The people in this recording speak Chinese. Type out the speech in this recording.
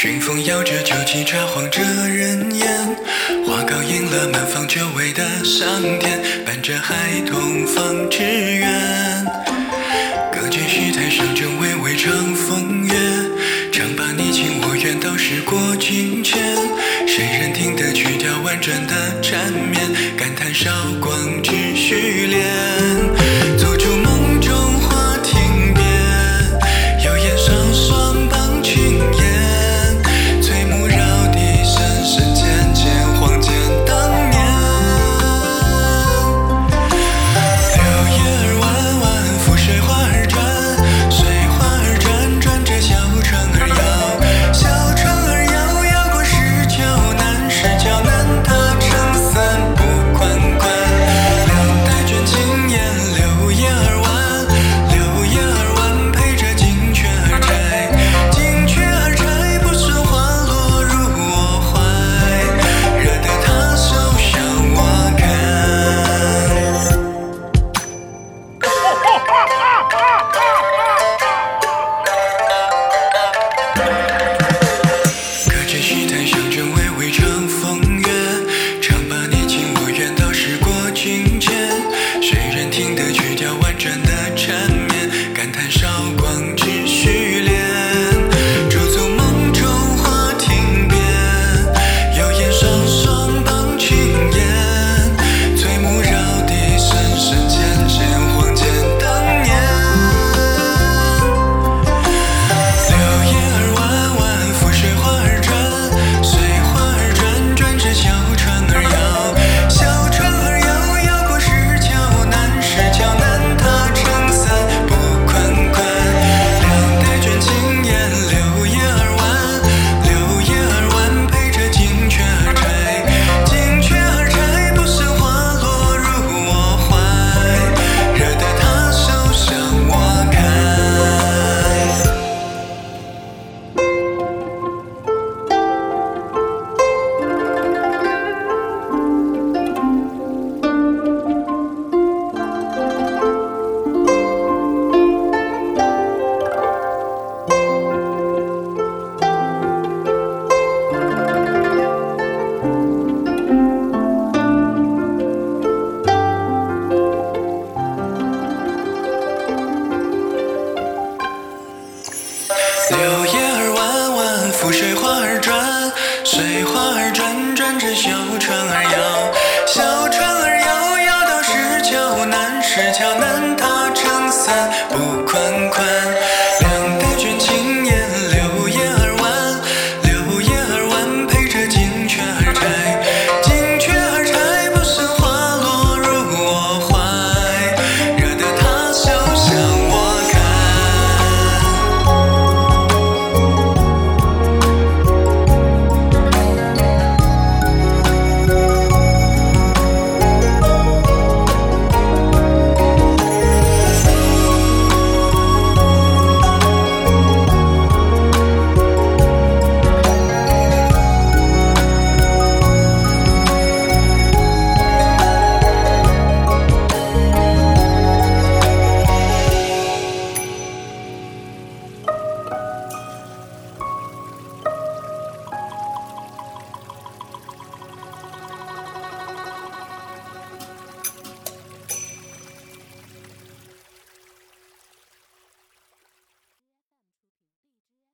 熏风摇着酒旗茶幌遮人眼花糕盈了满坊久违的香甜伴着孩童放纸鸢隔剧戏台上正娓娓唱风月唱罢你情我愿到时过境迁谁人听得曲调婉转的缠绵感叹韶光只水花儿转，水花儿转，转着小船儿摇，小船儿摇摇到石桥南，石桥南。